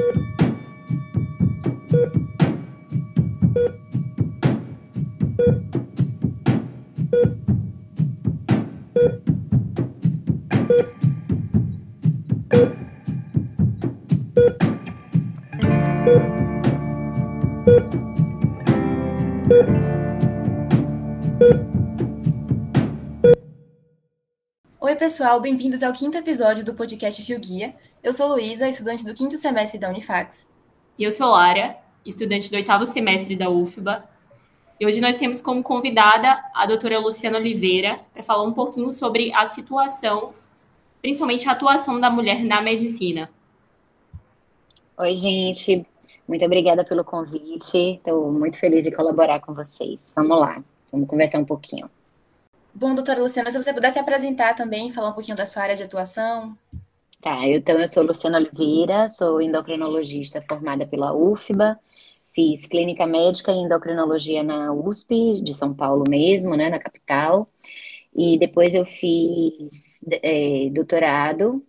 thank you pessoal, bem-vindos ao quinto episódio do podcast Rio Guia. Eu sou Luísa, estudante do quinto semestre da Unifax. E eu sou Lara, estudante do oitavo semestre da UFBA. E hoje nós temos como convidada a doutora Luciana Oliveira para falar um pouquinho sobre a situação, principalmente a atuação da mulher na medicina. Oi, gente. Muito obrigada pelo convite. Estou muito feliz em colaborar com vocês. Vamos lá, vamos conversar um pouquinho. Bom, doutora Luciana, se você pudesse apresentar também, falar um pouquinho da sua área de atuação. Tá, então eu sou Luciana Oliveira, sou endocrinologista formada pela UFBA, fiz clínica médica e endocrinologia na USP, de São Paulo mesmo, né, na capital, e depois eu fiz é, doutorado,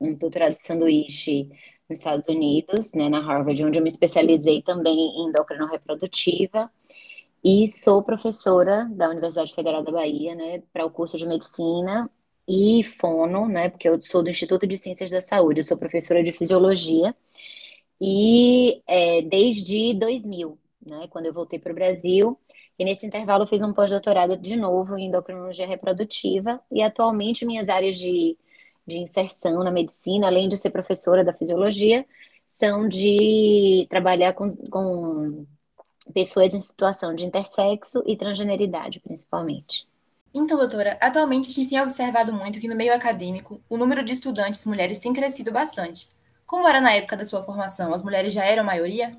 um doutorado de sanduíche nos Estados Unidos, né, na Harvard, onde eu me especializei também em endocrino-reprodutiva, e sou professora da Universidade Federal da Bahia, né, para o curso de medicina e fono, né, porque eu sou do Instituto de Ciências da Saúde, eu sou professora de fisiologia. E é, desde 2000, né, quando eu voltei para o Brasil, e nesse intervalo eu fiz um pós-doutorado de novo em endocrinologia reprodutiva. E atualmente minhas áreas de, de inserção na medicina, além de ser professora da fisiologia, são de trabalhar com, com pessoas em situação de intersexo e transgeneridade, principalmente. Então, doutora, atualmente a gente tem observado muito que no meio acadêmico o número de estudantes mulheres tem crescido bastante. Como era na época da sua formação? As mulheres já eram maioria?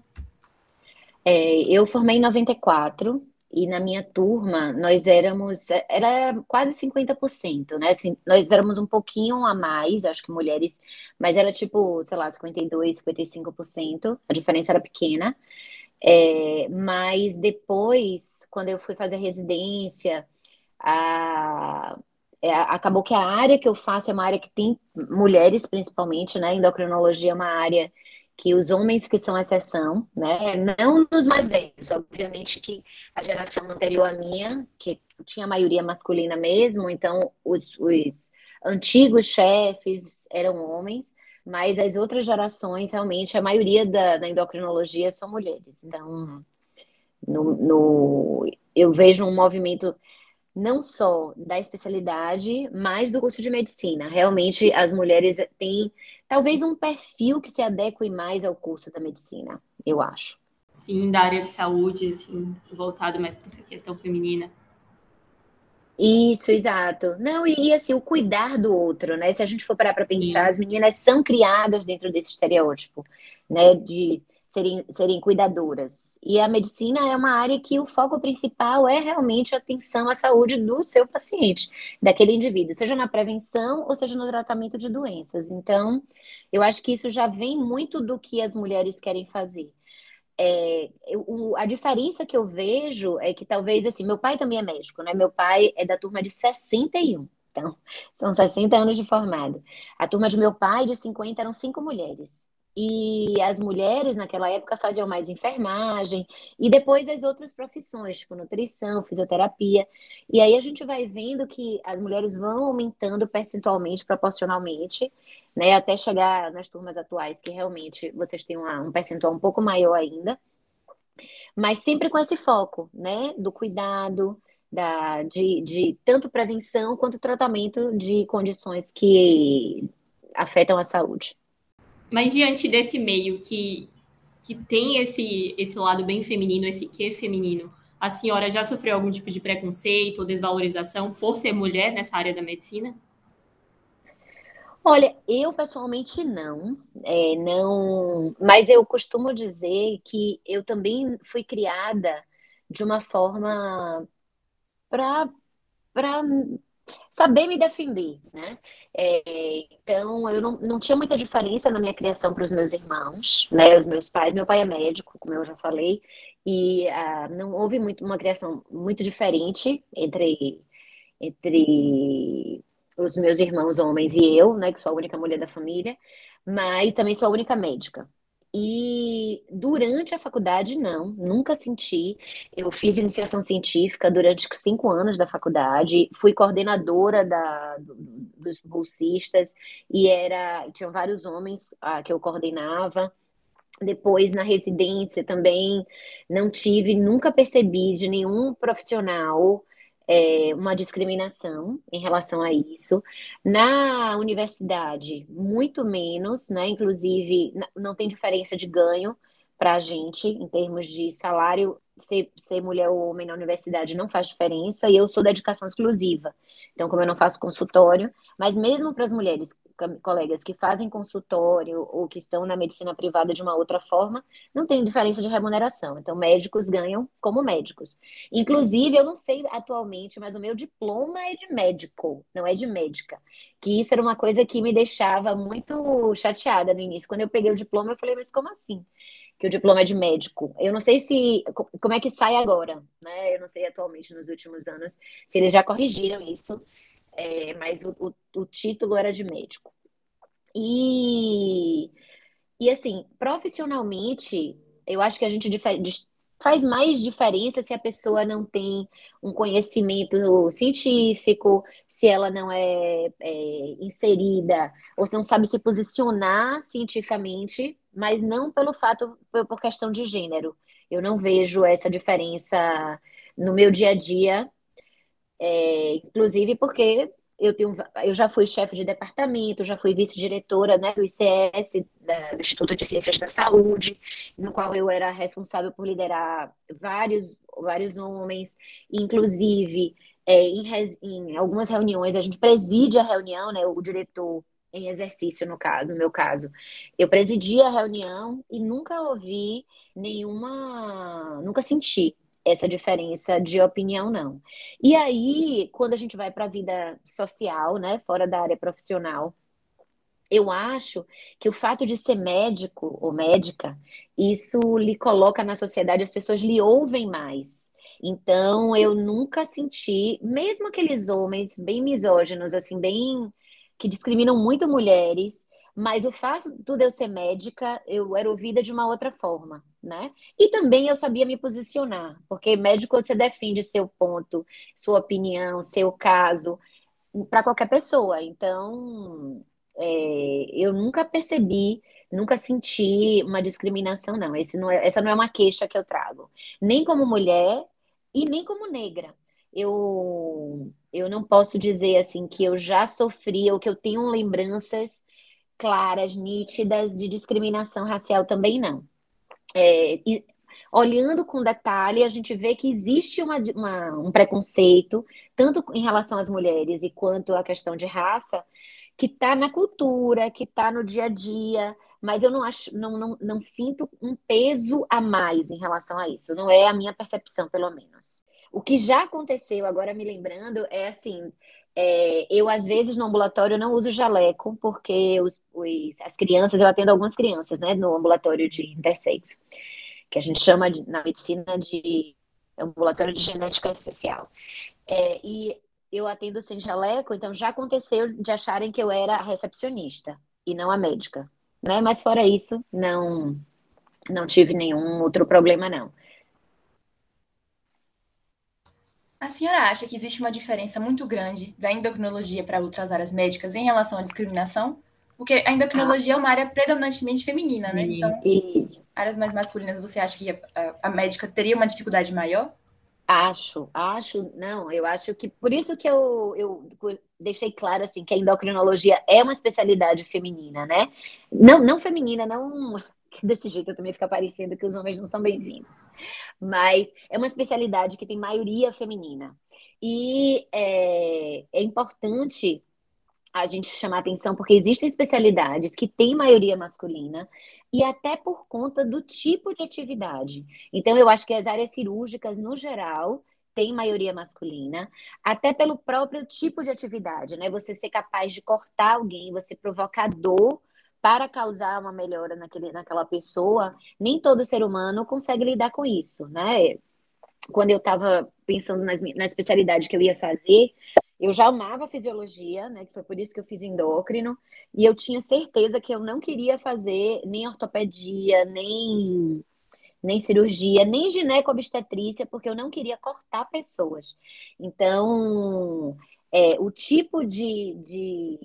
É, eu formei em 94 e na minha turma nós éramos, era quase 50%, né? Assim, nós éramos um pouquinho a mais, acho que mulheres, mas era tipo, sei lá, 52, 55%, a diferença era pequena. É, mas depois, quando eu fui fazer residência, a, é, acabou que a área que eu faço é uma área que tem mulheres, principalmente, né? Endocrinologia é uma área que os homens que são exceção, né? Não nos mais velhos, obviamente que a geração anterior à minha, que tinha a maioria masculina mesmo, então os, os antigos chefes eram homens, mas as outras gerações, realmente, a maioria da, da endocrinologia são mulheres. Então, no, no, eu vejo um movimento não só da especialidade, mas do curso de medicina. Realmente, as mulheres têm talvez um perfil que se adeque mais ao curso da medicina, eu acho. Sim, da área de saúde, assim, voltado mais para essa questão feminina. Isso, exato. Não, e assim, o cuidar do outro, né? Se a gente for parar para pensar, Sim. as meninas são criadas dentro desse estereótipo, né? De serem, serem cuidadoras. E a medicina é uma área que o foco principal é realmente a atenção à saúde do seu paciente, daquele indivíduo, seja na prevenção ou seja no tratamento de doenças. Então, eu acho que isso já vem muito do que as mulheres querem fazer é, a diferença que eu vejo é que talvez, assim, meu pai também é médico, né? Meu pai é da turma de 61, então, são 60 anos de formado. A turma de meu pai, de 50, eram cinco mulheres. E as mulheres, naquela época, faziam mais enfermagem, e depois as outras profissões, tipo nutrição, fisioterapia. E aí a gente vai vendo que as mulheres vão aumentando percentualmente, proporcionalmente, né, até chegar nas turmas atuais, que realmente vocês têm uma, um percentual um pouco maior ainda, mas sempre com esse foco, né, do cuidado, da, de, de tanto prevenção quanto tratamento de condições que afetam a saúde. Mas diante desse meio que, que tem esse, esse lado bem feminino, esse que feminino, a senhora já sofreu algum tipo de preconceito ou desvalorização por ser mulher nessa área da medicina? Olha, eu pessoalmente não, é, não, mas eu costumo dizer que eu também fui criada de uma forma para para saber me defender, né? É, então, eu não, não tinha muita diferença na minha criação para os meus irmãos, né? Os meus pais, meu pai é médico, como eu já falei, e ah, não houve muito uma criação muito diferente entre entre os meus irmãos homens e eu, né, que sou a única mulher da família, mas também sou a única médica. E durante a faculdade, não, nunca senti. Eu fiz iniciação científica durante cinco anos da faculdade, fui coordenadora da, dos bolsistas e era tinham vários homens ah, que eu coordenava. Depois, na residência também, não tive, nunca percebi de nenhum profissional é, uma discriminação em relação a isso. Na universidade, muito menos, né? Inclusive, não tem diferença de ganho para a gente em termos de salário. Ser, ser mulher ou homem na universidade não faz diferença, e eu sou da educação exclusiva. Então, como eu não faço consultório, mas mesmo para as mulheres, colegas que fazem consultório ou que estão na medicina privada de uma outra forma, não tem diferença de remuneração. Então, médicos ganham como médicos. Inclusive, eu não sei atualmente, mas o meu diploma é de médico, não é de médica. Que isso era uma coisa que me deixava muito chateada no início. Quando eu peguei o diploma, eu falei, mas como assim? Que o diploma é de médico. Eu não sei se como é que sai agora, né? Eu não sei atualmente nos últimos anos se eles já corrigiram isso, é, mas o, o, o, título era de médico. E, e assim, profissionalmente, eu acho que a gente faz mais diferença se a pessoa não tem um conhecimento científico, se ela não é, é inserida, ou se não sabe se posicionar cientificamente mas não pelo fato, por questão de gênero. Eu não vejo essa diferença no meu dia a dia, é, inclusive porque eu, tenho, eu já fui chefe de departamento, já fui vice-diretora né, do ICS, da, do Instituto de Ciências da Saúde, no qual eu era responsável por liderar vários, vários homens, inclusive é, em, em algumas reuniões, a gente preside a reunião, né, o diretor em exercício, no caso, no meu caso. Eu presidi a reunião e nunca ouvi nenhuma, nunca senti essa diferença de opinião, não. E aí, quando a gente vai para a vida social, né, fora da área profissional, eu acho que o fato de ser médico ou médica, isso lhe coloca na sociedade, as pessoas lhe ouvem mais. Então, eu nunca senti, mesmo aqueles homens bem misóginos, assim, bem que discriminam muito mulheres, mas o fato de eu ser médica, eu era ouvida de uma outra forma, né? E também eu sabia me posicionar, porque médico você defende seu ponto, sua opinião, seu caso, para qualquer pessoa. Então, é, eu nunca percebi, nunca senti uma discriminação, não. Não é, essa não é uma queixa que eu trago, nem como mulher e nem como negra eu, eu não posso dizer assim que eu já sofri ou que eu tenho lembranças claras, nítidas de discriminação racial também não. É, e, olhando com detalhe, a gente vê que existe uma, uma, um preconceito, tanto em relação às mulheres e quanto à questão de raça, que está na cultura, que está no dia a dia, mas eu não acho, não, não, não sinto um peso a mais em relação a isso. Não é a minha percepção, pelo menos. O que já aconteceu, agora me lembrando, é assim: é, eu, às vezes, no ambulatório, não uso jaleco, porque os, os, as crianças, eu atendo algumas crianças, né, no ambulatório de intersexo, que a gente chama de, na medicina de ambulatório de genética especial. É, e eu atendo sem jaleco, então já aconteceu de acharem que eu era a recepcionista e não a médica, né? Mas fora isso, não, não tive nenhum outro problema, não. A senhora acha que existe uma diferença muito grande da endocrinologia para outras áreas médicas em relação à discriminação? Porque a endocrinologia ah. é uma área predominantemente feminina, né? Então, Isso. áreas mais masculinas, você acha que a, a, médica teria uma dificuldade maior? Acho, acho, não, eu acho que por isso que eu, eu deixei claro assim que a endocrinologia é uma especialidade feminina, né? Não, não feminina, não desse jeito também fica parecendo que os homens não são bem-vindos. Mas é uma especialidade que tem maioria feminina. E é, é importante a gente chamar atenção, porque existem especialidades que têm maioria masculina e até por conta do tipo de atividade. Então, eu acho que as áreas cirúrgicas, no geral, têm maioria masculina, até pelo próprio tipo de atividade, né? Você ser capaz de cortar alguém, você provocar dor para causar uma melhora naquele, naquela pessoa, nem todo ser humano consegue lidar com isso, né? Quando eu estava pensando nas, na especialidade que eu ia fazer, Eu já amava fisiologia, né? Que foi por isso que eu fiz endócrino, e eu tinha certeza que eu não queria fazer nem ortopedia, nem nem cirurgia, nem gineco-obstetrícia, porque eu não queria cortar pessoas. Então, é, o tipo de, de,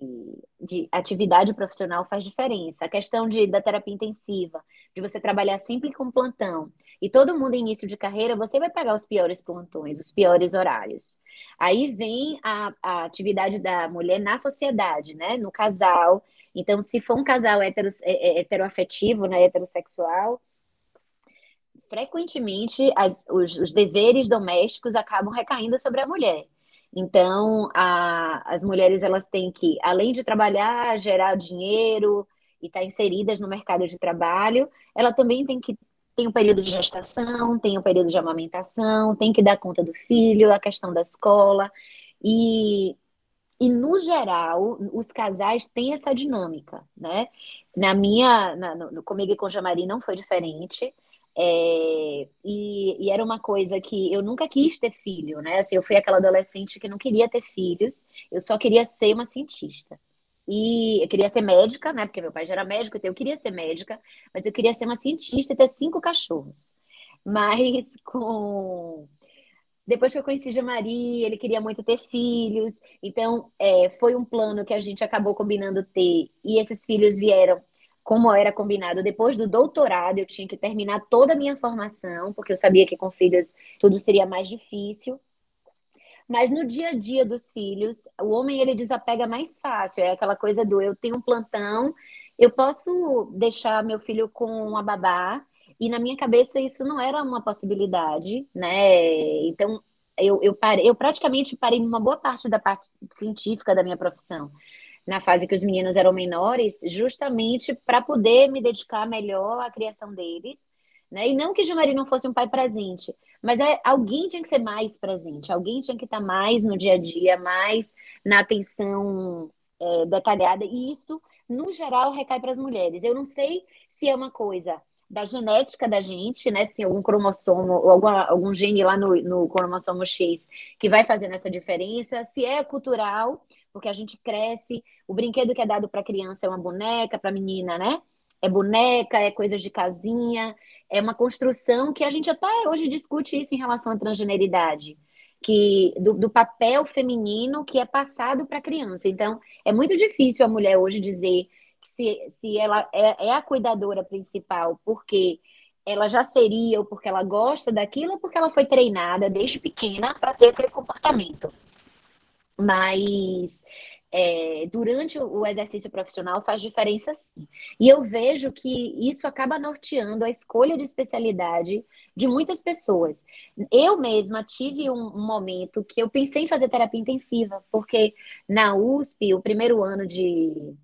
de, atividade profissional faz diferença. A questão de, da terapia intensiva, de você trabalhar sempre com plantão. E todo mundo início de carreira, você vai pegar os piores plantões, os piores horários. Aí vem a, a atividade da mulher na sociedade, né? No casal. Então, se for um casal hetero, é, é, heteroafetivo, né? heterossexual, frequentemente as, os, os deveres domésticos acabam recaindo sobre a mulher. Então, a, as mulheres elas têm que, além de trabalhar, gerar dinheiro e estar tá inseridas no mercado de trabalho, ela também tem que tem um período de gestação, tem um período de amamentação, tem que dar conta do filho, a questão da escola e e no geral os casais têm essa dinâmica, né? Na minha, na, no, comigo e com Jamari não foi diferente. É, e, e, era uma coisa que eu nunca quis ter filho, né? Assim, eu fui aquela adolescente que não queria ter filhos, eu só queria ser uma cientista. E eu queria ser médica, né? Porque meu pai já era médico, então eu queria ser médica, mas eu queria ser uma cientista e ter cinco cachorros. Mas com. Depois que eu conheci Maria, ele queria muito ter filhos, então é, foi um plano que a gente acabou combinando ter, e esses filhos vieram como era combinado, depois do doutorado, eu tinha que terminar toda a minha formação, porque eu sabia que com filhos tudo seria mais difícil. Mas no dia a dia dos filhos, o homem ele desapega mais fácil. É aquela coisa do eu tenho um plantão, eu posso deixar meu filho com uma babá, e na minha cabeça isso não era uma possibilidade, né? Então eu, eu, parei, eu praticamente parei uma boa parte da parte científica da minha profissão na fase que os meninos eram menores, justamente para poder me dedicar melhor à criação deles. Né? E não que Gilmari não fosse um pai presente, mas é, alguém tinha que ser mais presente, alguém tinha que estar tá mais no dia a dia, mais na atenção é, detalhada, e isso, no geral, recai para as mulheres. Eu não sei se é uma coisa da genética da gente, né? Se tem algum cromossomo ou alguma, algum gene lá no, no cromossomo X que vai fazendo essa diferença, se é cultural, porque a gente cresce, o brinquedo que é dado para criança é uma boneca, para menina, né? É boneca, é coisas de casinha, é uma construção que a gente até hoje discute isso em relação à transgeneridade, que do, do papel feminino que é passado para a criança. Então, é muito difícil a mulher hoje dizer se, se ela é, é a cuidadora principal, porque ela já seria, ou porque ela gosta daquilo, ou porque ela foi treinada desde pequena para ter aquele comportamento. Mas é, durante o exercício profissional faz diferença sim. E eu vejo que isso acaba norteando a escolha de especialidade de muitas pessoas. Eu mesma tive um, momento que eu pensei em fazer terapia intensiva, porque na USP, o primeiro ano de,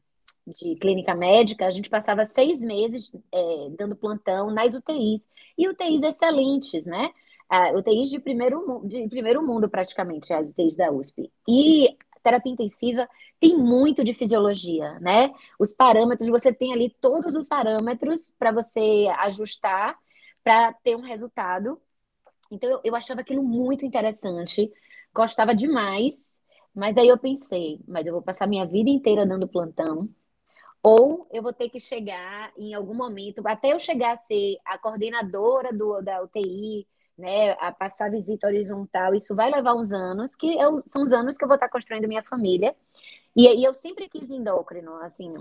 de clínica médica, a gente passava seis meses é, dando plantão nas UTIs. E UTIs excelentes, né? Uh, UTIs de primeiro, de primeiro mundo, praticamente, as UTIs da USP. E terapia intensiva tem muito de fisiologia, né? Os parâmetros, você tem ali todos os parâmetros para você ajustar para ter um resultado. Então, eu, eu achava aquilo muito interessante, gostava demais, mas daí eu pensei, mas eu vou passar minha vida inteira dando plantão, ou eu vou ter que chegar em algum momento, até eu chegar a ser a coordenadora do, da UTI, né, a passar visita horizontal, isso vai levar uns anos, que eu, são os anos que eu vou estar construindo minha família. E, e eu sempre quis endócrino, assim,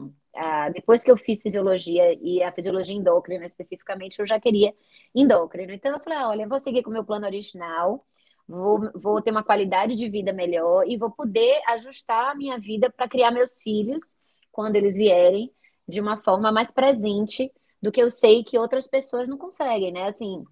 depois que eu fiz fisiologia e a fisiologia endócrina especificamente, eu já queria endócrino. Então eu falei, ah, olha, vou seguir com o meu plano original, vou, vou ter uma qualidade de vida melhor e vou poder ajustar a minha vida para criar meus filhos quando eles vierem de uma forma mais presente do que eu sei que outras pessoas não conseguem, né? Assim,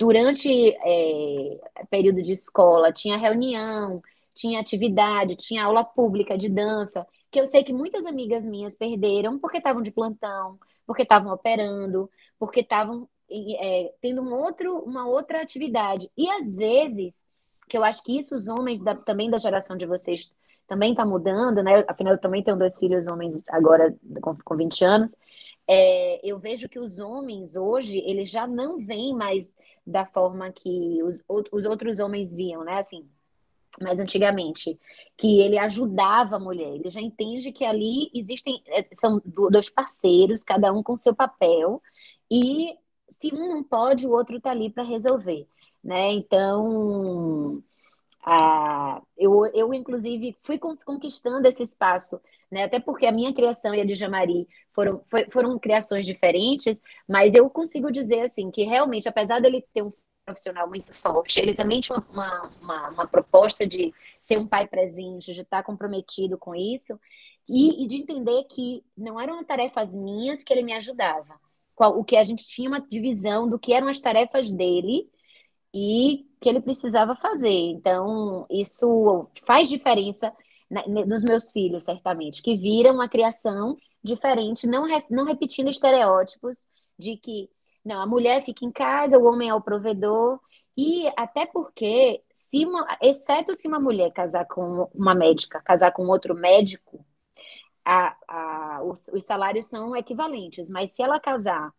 durante é, período de escola, tinha reunião, tinha atividade, tinha aula pública de dança, que eu sei que muitas amigas minhas perderam porque estavam de plantão, porque estavam operando, porque estavam é, tendo um outro, uma outra atividade. E às vezes, que eu acho que isso os homens da, também da geração de vocês também está mudando, né? Afinal, eu também tenho dois filhos homens agora com, com 20 anos. É, eu vejo que os homens hoje, eles já não vêm mais da forma que os, os outros homens viam, né? Assim, mais antigamente, que ele ajudava a mulher. Ele já entende que ali existem é, são dois parceiros, cada um com seu papel, e se um não pode, o outro está ali para resolver, né? Então, a, eu, eu inclusive fui conquistando esse espaço, né? Até porque a minha criação e a de Jamari foram, foi, foram criações diferentes, mas eu consigo dizer assim que realmente, apesar dele ter um profissional muito forte. Ele também tinha uma, uma, uma, proposta de ser um pai presente, de estar comprometido com isso, e, e, de entender que não eram tarefas minhas que ele me ajudava. O que a gente tinha uma divisão do que eram as tarefas dele e que ele precisava fazer. Então, isso faz diferença nos meus filhos, certamente, que viram a criação diferente, não, não repetindo estereótipos de que não, a mulher fica em casa, o homem é o provedor. E até porque, se uma, exceto se uma mulher casar com uma médica, casar com outro médico, a, a, os, os salários são equivalentes. Mas se ela casar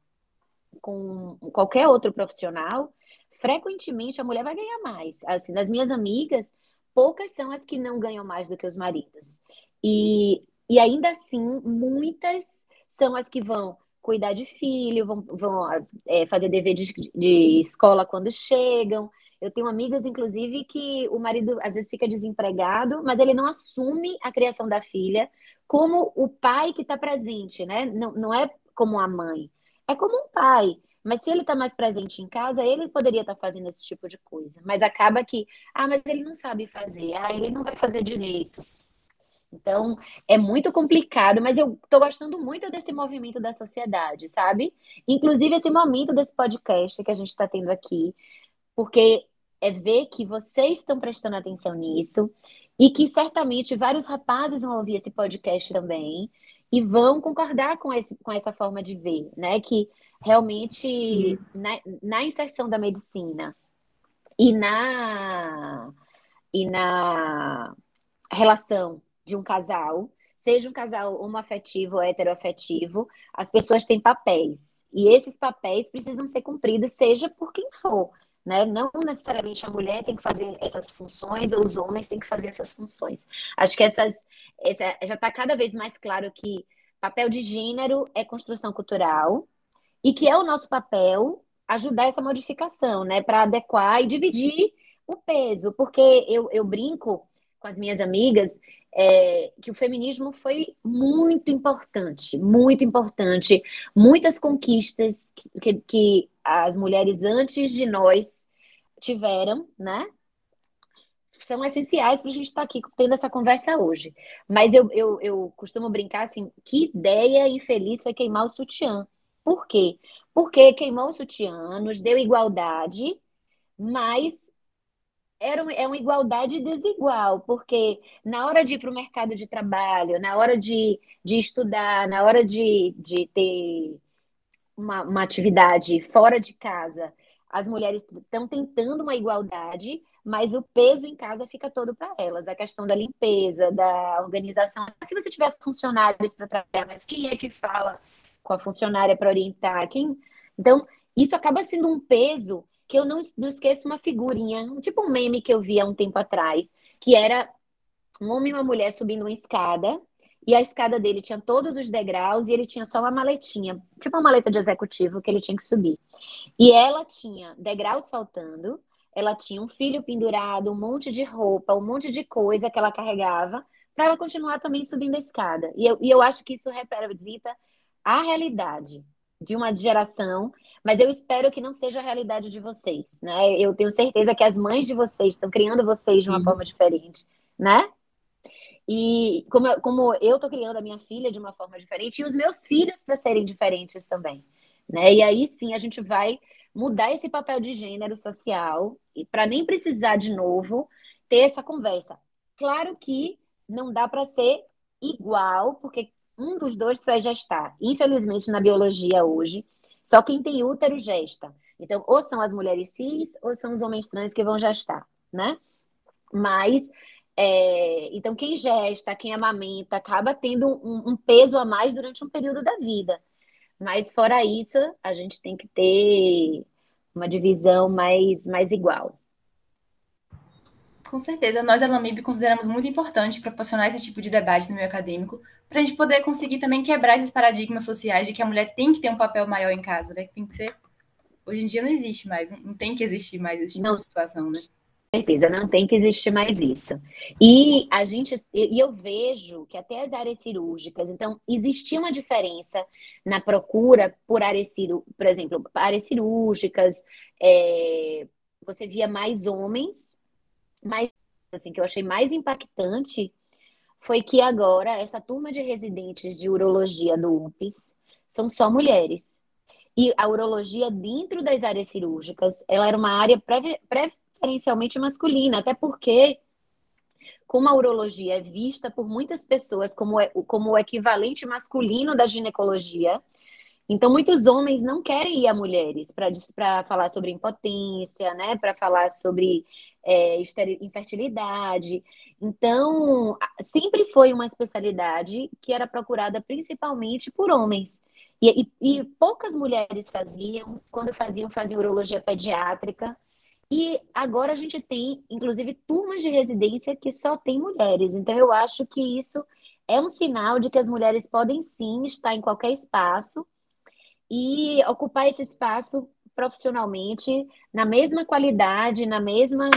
com qualquer outro profissional, frequentemente a mulher vai ganhar mais. Assim, das minhas amigas, poucas são as que não ganham mais do que os maridos. E, e ainda assim, muitas são as que vão cuidar de filho, vão, vão é, fazer dever de, de escola quando chegam. Eu tenho amigas, inclusive, que o marido às vezes fica desempregado, mas ele não assume a criação da filha como o pai que está presente, né? Não, não é como a mãe, é como um pai. Mas se ele está mais presente em casa, ele poderia estar tá fazendo esse tipo de coisa. Mas acaba que, ah, mas ele não sabe fazer, ah, ele não vai fazer direito. Então, é muito complicado, mas eu estou gostando muito desse movimento da sociedade, sabe? Inclusive esse momento desse podcast que a gente está tendo aqui, porque é ver que vocês estão prestando atenção nisso e que certamente vários rapazes vão ouvir esse podcast também e vão concordar com, esse, com essa forma de ver, né? Que realmente na, na inserção da medicina e na e na relação de um casal, seja um casal homoafetivo ou heteroafetivo, as pessoas têm papéis. E esses papéis precisam ser cumpridos, seja por quem for. Né? Não necessariamente a mulher tem que fazer essas funções ou os homens têm que fazer essas funções. Acho que essas, essa, já está cada vez mais claro que papel de gênero é construção cultural e que é o nosso papel ajudar essa modificação, né? Para adequar e dividir o peso, porque eu, eu brinco com as minhas amigas é, que o feminismo foi muito importante, muito importante. Muitas conquistas que, que as mulheres antes de nós tiveram, né? São essenciais para a gente estar tá aqui tendo essa conversa hoje. Mas eu, eu, eu costumo brincar assim: que ideia infeliz foi queimar o sutiã. Por quê? Porque queimou o sutiã, nos deu igualdade, mas era uma, é uma igualdade desigual, porque na hora de ir para o mercado de trabalho, na hora de, de estudar, na hora de, de ter uma, uma atividade fora de casa, as mulheres estão tentando uma igualdade, mas o peso em casa fica todo para elas. A questão da limpeza, da organização. Se você tiver funcionários para trabalhar, mas quem é que fala com a funcionária para orientar? Quem... Então, isso acaba sendo um peso que eu não, não esqueço uma figurinha, tipo um meme que eu vi há um tempo atrás, que era um homem e uma mulher subindo uma escada, e a escada dele tinha todos os degraus e ele tinha só uma maletinha, tipo uma maleta de executivo que ele tinha que subir. E ela tinha degraus faltando, ela tinha um filho pendurado, um monte de roupa, um monte de coisa que ela carregava, para ela continuar também subindo a escada. E eu, e eu acho que isso representa a realidade de uma geração, mas eu espero que não seja a realidade de vocês, né? Eu tenho certeza que as mães de vocês estão criando vocês de uma uhum. forma diferente, né? E como eu, como eu tô criando a minha filha de uma forma diferente e os meus filhos para serem diferentes também, né? E aí sim a gente vai mudar esse papel de gênero social e para nem precisar de novo ter essa conversa. Claro que não dá para ser igual, porque um dos dois vai gestar. Infelizmente, na biologia hoje, só quem tem útero gesta. Então, ou são as mulheres cis, ou são os homens trans que vão gestar, né? Mas, é, então, quem gesta, quem amamenta, acaba tendo um, um peso a mais durante um período da vida. Mas, fora isso, a gente tem que ter uma divisão mais, mais igual. Com certeza, nós da Lamib consideramos muito importante proporcionar esse tipo de debate no meio acadêmico, para a gente poder conseguir também quebrar esses paradigmas sociais de que a mulher tem que ter um papel maior em casa, né? Que tem que ser. Hoje em dia não existe mais, não tem que existir mais esse tipo não. de situação, né? Certeza, não tem que existir mais isso. E a gente, e eu vejo que até as áreas cirúrgicas, então existia uma diferença na procura por áreas cirúrgicas, por exemplo, áreas cirúrgicas, é, você via mais homens, mas assim que eu achei mais impactante foi que agora essa turma de residentes de urologia do UPS são só mulheres. E a urologia dentro das áreas cirúrgicas, ela era uma área pré, pré preferencialmente masculina, até porque como a urologia é vista por muitas pessoas como, é, como o equivalente masculino da ginecologia, então muitos homens não querem ir a mulheres para falar sobre impotência, né, para falar sobre é, infertilidade. Então, sempre foi uma especialidade que era procurada principalmente por homens. E, e, e poucas mulheres faziam, quando faziam, faziam urologia pediátrica, e agora a gente tem, inclusive, turmas de residência que só tem mulheres. Então, eu acho que isso é um sinal de que as mulheres podem sim estar em qualquer espaço e ocupar esse espaço profissionalmente na mesma qualidade, na mesma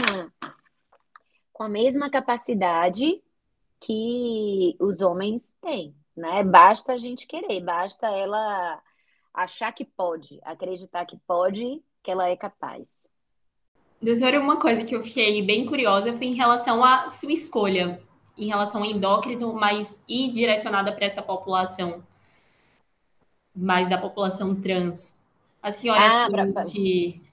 com a mesma capacidade que os homens têm, né? Basta a gente querer, basta ela achar que pode, acreditar que pode, que ela é capaz. Doutora, uma coisa que eu fiquei bem curiosa foi em relação à sua escolha, em relação ao endócrino, mas ir direcionada para essa população, mais da população trans. A senhora ah, sente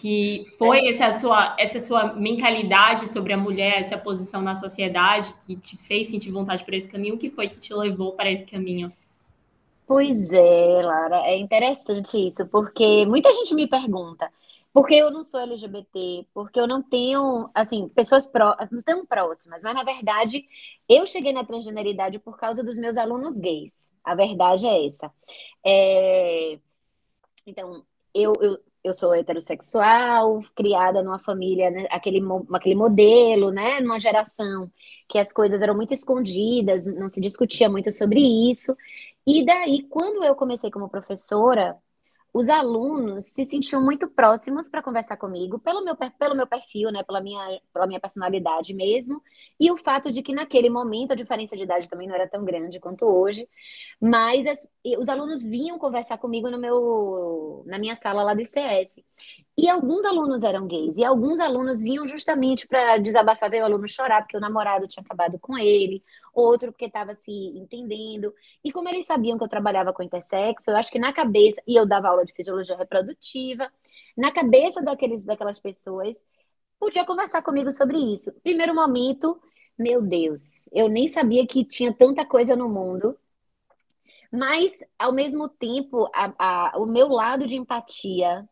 que foi essa sua, essa sua mentalidade sobre a mulher, essa posição na sociedade que te fez sentir vontade por esse caminho? O que foi que te levou para esse caminho? Pois é, Lara, é interessante isso, porque muita gente me pergunta, porque eu não sou LGBT, porque eu não tenho, assim, pessoas pró tão próximas, mas na verdade eu cheguei na transgeneridade por causa dos meus alunos gays. A verdade é essa. É... Então, eu, eu, eu sou heterossexual, criada numa família, né, aquele, aquele modelo, né, numa geração que as coisas eram muito escondidas, não se discutia muito sobre isso. E daí, quando eu comecei como professora, os alunos se sentiam muito próximos para conversar comigo, pelo meu, pelo meu perfil, né, pela minha, pela minha personalidade mesmo, e o fato de que naquele momento a diferença de idade também não era tão grande quanto hoje, mas as, os alunos vinham conversar comigo no meu, na minha sala lá do ICS. E alguns alunos eram gays, e alguns alunos vinham justamente para desabafar, ver o aluno chorar, porque o namorado tinha acabado com ele, outro porque estava se entendendo. E como eles sabiam que eu trabalhava com intersexo, eu acho que na cabeça, e eu dava aula de fisiologia reprodutiva, na cabeça daqueles, daquelas pessoas, podia conversar comigo sobre isso. Primeiro momento, meu Deus, eu nem sabia que tinha tanta coisa no mundo. Mas, ao mesmo tempo, a, a, o meu lado de empatia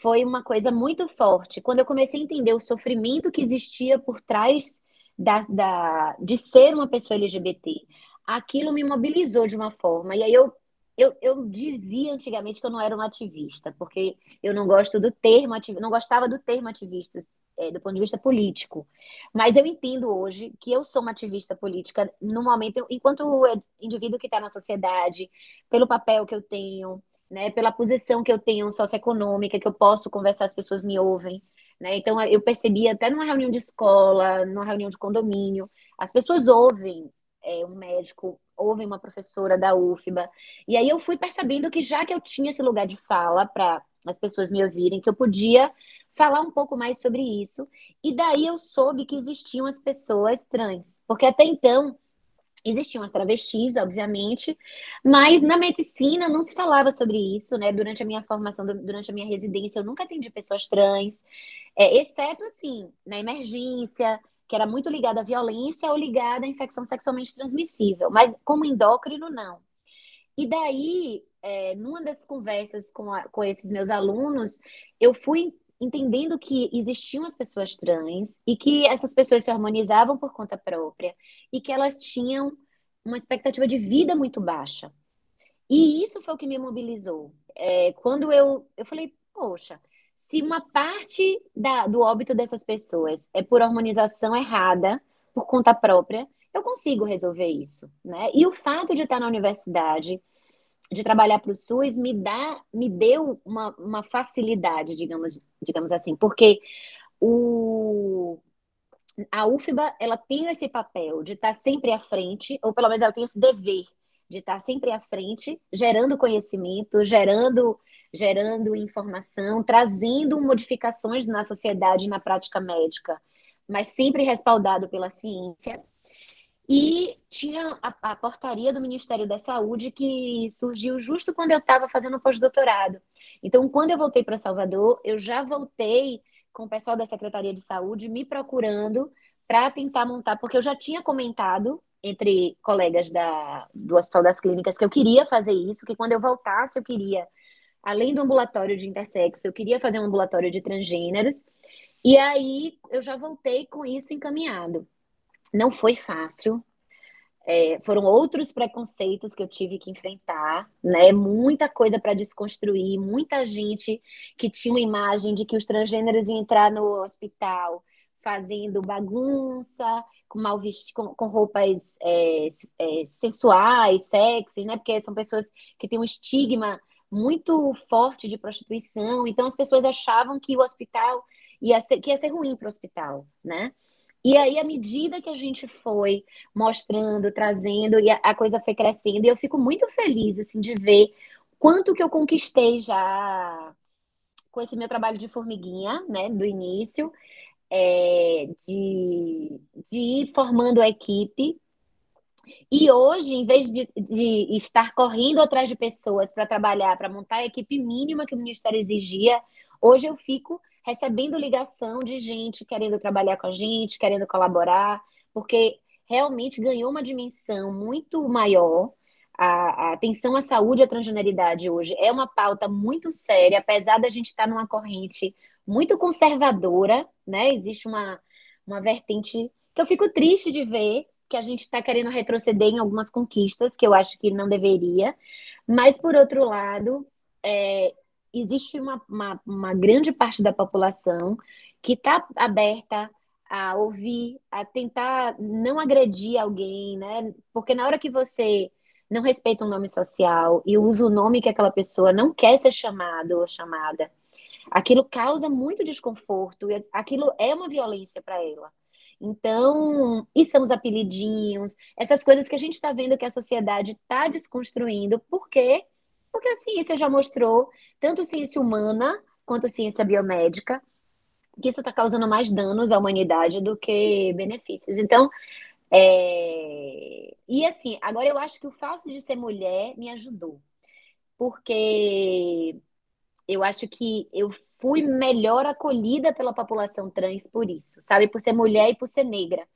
foi uma coisa muito forte. Quando eu comecei a entender o sofrimento que existia por trás da, da, de ser uma pessoa LGBT, aquilo me mobilizou de uma forma. E aí eu, eu, eu dizia antigamente que eu não era uma ativista, porque eu não gosto do termo ativista, não gostava do termo ativista é, do ponto de vista político. Mas eu entendo hoje que eu sou uma ativista política no momento, enquanto indivíduo que está na sociedade, pelo papel que eu tenho, né, pela posição que eu tenho socioeconômica, que eu posso conversar, as pessoas me ouvem. Né? Então, eu percebi até numa reunião de escola, numa reunião de condomínio, as pessoas ouvem é, um médico, ouvem uma professora da UFBA. E aí eu fui percebendo que já que eu tinha esse lugar de fala para as pessoas me ouvirem, que eu podia falar um pouco mais sobre isso. E daí eu soube que existiam as pessoas trans, porque até então Existiam as travestis, obviamente, mas na medicina não se falava sobre isso, né? Durante a minha formação, durante a minha residência, eu nunca atendi pessoas trans, é, exceto, assim, na emergência, que era muito ligada à violência ou ligada à infecção sexualmente transmissível, mas como endócrino, não. E daí, é, numa das conversas com, a, com esses meus alunos, eu fui entendendo que existiam as pessoas trans e que essas pessoas se harmonizavam por conta própria e que elas tinham uma expectativa de vida muito baixa. E isso foi o que me mobilizou. É, quando eu, eu falei, poxa, se uma parte da, do óbito dessas pessoas é por hormonização errada, por conta própria, eu consigo resolver isso, né? E o fato de estar na universidade, de trabalhar para o SUS, me dá, me deu uma, uma facilidade, digamos, digamos assim, porque o, a UFBA ela tem esse papel de estar sempre à frente, ou pelo menos ela tem esse dever de estar sempre à frente, gerando conhecimento, gerando gerando informação, trazendo modificações na sociedade, na prática médica, mas sempre respaldado pela ciência. E tinha a, a portaria do Ministério da Saúde que surgiu justo quando eu estava fazendo pós-doutorado. Então, quando eu voltei para Salvador, eu já voltei com o pessoal da Secretaria de Saúde me procurando para tentar montar, porque eu já tinha comentado entre colegas da, do Hospital das Clínicas que eu queria fazer isso, que quando eu voltasse eu queria além do ambulatório de intersexo, eu queria fazer um ambulatório de transgêneros. E aí eu já voltei com isso encaminhado. Não foi fácil. É, foram outros preconceitos que eu tive que enfrentar, né? Muita coisa para desconstruir, muita gente que tinha uma imagem de que os transgêneros iam entrar no hospital fazendo bagunça, com mal com, com roupas é, é, sensuais, sexys, né? Porque são pessoas que têm um estigma muito forte de prostituição, então as pessoas achavam que o hospital ia ser, que ia ser ruim para o hospital, né? E aí, à medida que a gente foi mostrando, trazendo, e a, a, coisa foi crescendo, e eu fico muito feliz, assim, de ver quanto que eu conquistei já com esse meu trabalho de formiguinha, né, do início, é, de, de ir formando a equipe, e hoje, em vez de, de estar correndo atrás de pessoas para trabalhar, para montar a equipe mínima que o Ministério exigia, hoje eu fico recebendo ligação de gente querendo trabalhar com a gente, querendo colaborar, porque realmente ganhou uma dimensão muito maior. A, a atenção à saúde e à transgeneridade hoje é uma pauta muito séria, apesar da gente estar numa corrente muito conservadora, né? Existe uma, uma vertente que eu fico triste de ver, que a gente está querendo retroceder em algumas conquistas, que eu acho que não deveria. Mas, por outro lado, é, existe uma, uma, uma grande parte da população que está aberta a ouvir, a tentar não agredir alguém, né? Porque na hora que você não respeita um nome social e usa o nome que aquela pessoa não quer ser chamado ou chamada, aquilo causa muito desconforto e aquilo é uma violência para ela. Então, e são os apelidinhos, essas coisas que a gente está vendo que a sociedade está desconstruindo. Por quê? Porque a ciência já mostrou, tanto ciência humana quanto ciência biomédica, que isso está causando mais danos à humanidade do que benefícios. Então, é... e assim, agora eu acho que o fato de ser mulher me ajudou, porque eu acho que eu fui melhor acolhida pela população trans por isso, sabe? Por ser mulher e por ser negra.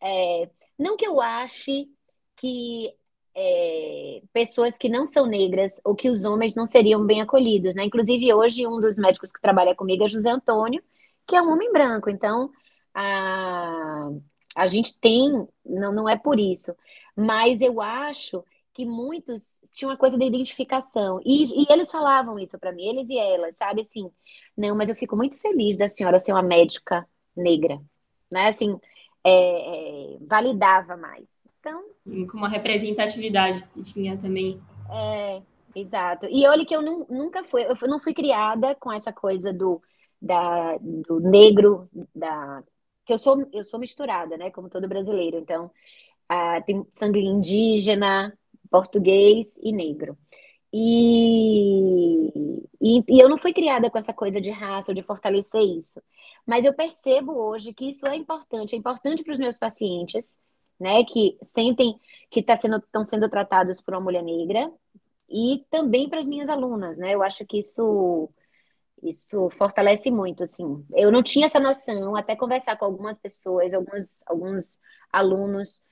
É, não que eu ache que é, pessoas que não são negras ou que os homens não seriam bem acolhidos, né? Inclusive, hoje, um dos médicos que trabalha comigo é José Antônio, que é um homem branco. Então, a, a gente tem, não, não é por isso, mas eu acho que muitos tinham uma coisa da identificação. E, e eles falavam isso para mim, eles e elas, sabe? Assim, não, mas eu fico muito feliz da senhora ser uma médica negra, né? Assim, é, é, validava mais. Então. Com uma representatividade que tinha também. É, exato. E olha que eu não, nunca fui, eu não fui criada com essa coisa do, da, do negro, da. Que eu sou, eu sou misturada, né? Como todo brasileiro. Então, ah, tem sangue indígena, português e negro. E, e, e, eu não fui criada com essa coisa de raça ou de fortalecer isso. Mas eu percebo hoje que isso é importante. É importante para os meus pacientes, né, que sentem que tá sendo, estão sendo tratados por uma mulher negra, e também para as minhas alunas, né? Eu acho que isso isso fortalece muito, assim. Eu não tinha essa noção, até conversar com algumas pessoas, algumas, alguns alunos,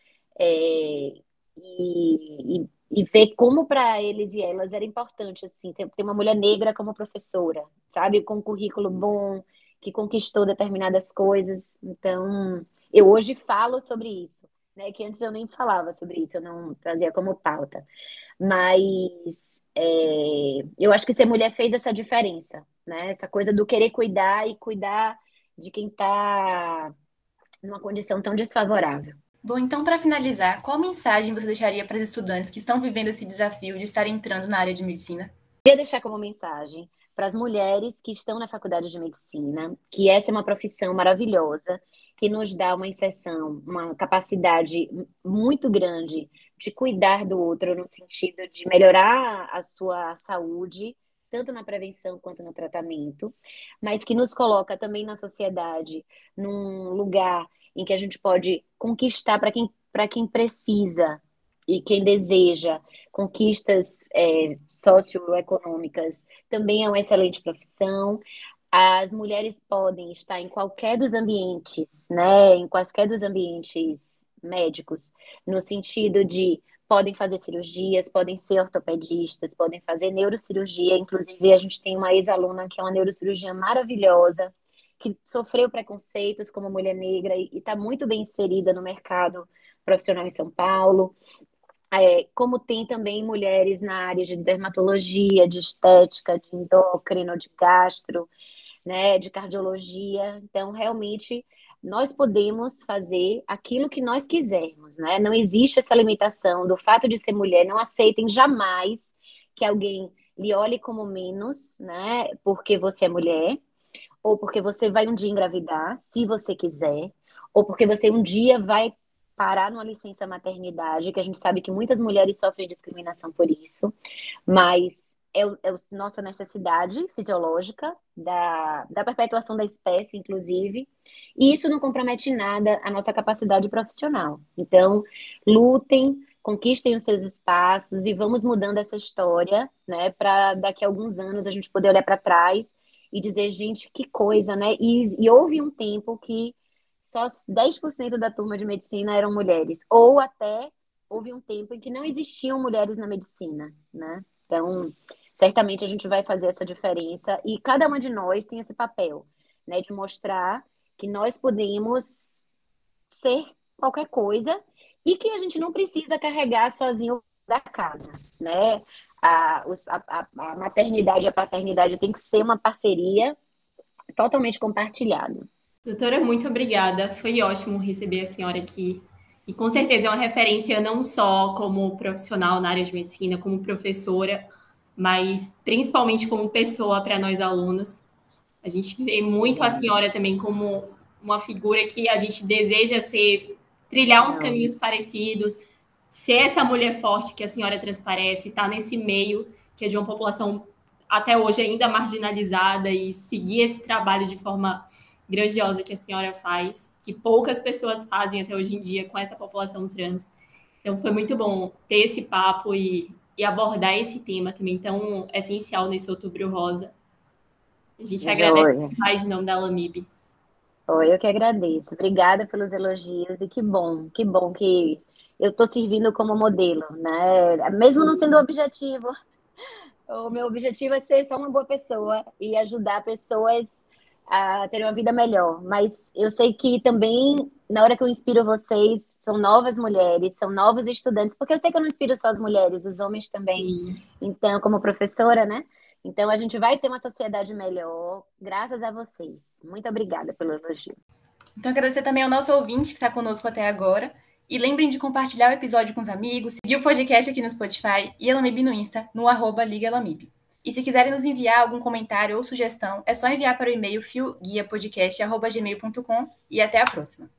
é, e, e, e ver como para eles e elas era importante assim ter, ter uma mulher negra como professora, sabe, com um currículo bom, que conquistou determinadas coisas. Então, eu hoje falo sobre isso, né? Que antes eu nem falava sobre isso, eu não trazia como pauta. Mas é, eu acho que ser mulher fez essa diferença, né? Essa coisa do querer cuidar e cuidar de quem está numa condição tão desfavorável. Bom, então, para finalizar, qual mensagem você deixaria para os estudantes que estão vivendo esse desafio de estar entrando na área de medicina? Queria deixar como mensagem para as mulheres que estão na faculdade de medicina que essa é uma profissão maravilhosa, que nos dá uma inserção, uma capacidade muito grande de cuidar do outro no sentido de melhorar a sua saúde, tanto na prevenção quanto no tratamento, mas que nos coloca também na sociedade num lugar em que a gente pode conquistar para quem, para quem precisa e quem deseja conquistas é, socioeconômicas também é uma excelente profissão. As mulheres podem estar em qualquer dos ambientes, né, em quaisquer dos ambientes médicos, no sentido de podem fazer cirurgias, podem ser ortopedistas, podem fazer neurocirurgia. Inclusive, a gente tem uma ex-aluna que é uma neurocirurgia maravilhosa, que sofreu preconceitos como mulher negra e está muito bem inserida no mercado profissional em São Paulo. É, como tem também mulheres na área de dermatologia, de estética, de endócrino, de gastro, né, de cardiologia. Então, realmente, nós podemos fazer aquilo que nós quisermos, né? Não existe essa limitação do fato de ser mulher. Não aceitem jamais que alguém lhe olhe como menos, né? Porque você é mulher ou porque você vai um dia engravidar, se você quiser, ou porque você um dia vai parar numa licença maternidade, que a gente sabe que muitas mulheres sofrem discriminação por isso, mas é, é nossa necessidade fisiológica da, da perpetuação da espécie, inclusive, e isso não compromete nada a nossa capacidade profissional. Então, lutem, conquistem os seus espaços e vamos mudando essa história, né, para daqui a alguns anos a gente poder olhar para trás e dizer, gente, que coisa, né? E, e houve um tempo que só 10% da turma de medicina eram mulheres, ou até houve um tempo em que não existiam mulheres na medicina, né? Então, certamente a gente vai fazer essa diferença e cada uma de nós tem esse papel, né, de mostrar que nós podemos ser qualquer coisa e que a gente não precisa carregar sozinho da casa, né? a, a, a maternidade e a paternidade tem que ser uma parceria totalmente compartilhada. Doutora, muito obrigada. Foi ótimo receber a senhora aqui. E com certeza é uma referência não só como profissional na área de medicina, como professora, mas principalmente como pessoa para nós alunos. A gente vê muito a senhora também como uma figura que a gente deseja ser, trilhar uns caminhos parecidos, ser essa mulher forte que a senhora transparece, estar tá nesse meio que é de uma população até hoje ainda marginalizada e seguir esse trabalho de forma grandiosa que a senhora faz, que poucas pessoas fazem até hoje em dia com essa população trans. Então foi muito bom ter esse papo e, e abordar esse tema também tão essencial nesse Outubro Rosa. A gente agradece mais em nome da Lamib. Oi, eu que agradeço. Obrigada pelos elogios e que bom, que bom que eu estou servindo como modelo, né? Mesmo não sendo o objetivo, o meu objetivo é ser só uma boa pessoa e ajudar pessoas a terem uma vida melhor. Mas eu sei que também, na hora que eu inspiro vocês, são novas mulheres, são novos estudantes, porque eu sei que eu não inspiro só as mulheres, os homens também. Sim. Então, como professora, né? Então, a gente vai ter uma sociedade melhor, graças a vocês. Muito obrigada pelo elogio. Então, agradecer também ao nosso ouvinte que está conosco até agora. E lembrem de compartilhar o episódio com os amigos, seguir o podcast aqui no Spotify e a Lamib no Insta, no arroba Liga Lamib. E se quiserem nos enviar algum comentário ou sugestão, é só enviar para o e-mail fioguiapodcast.gmail.com e até a próxima.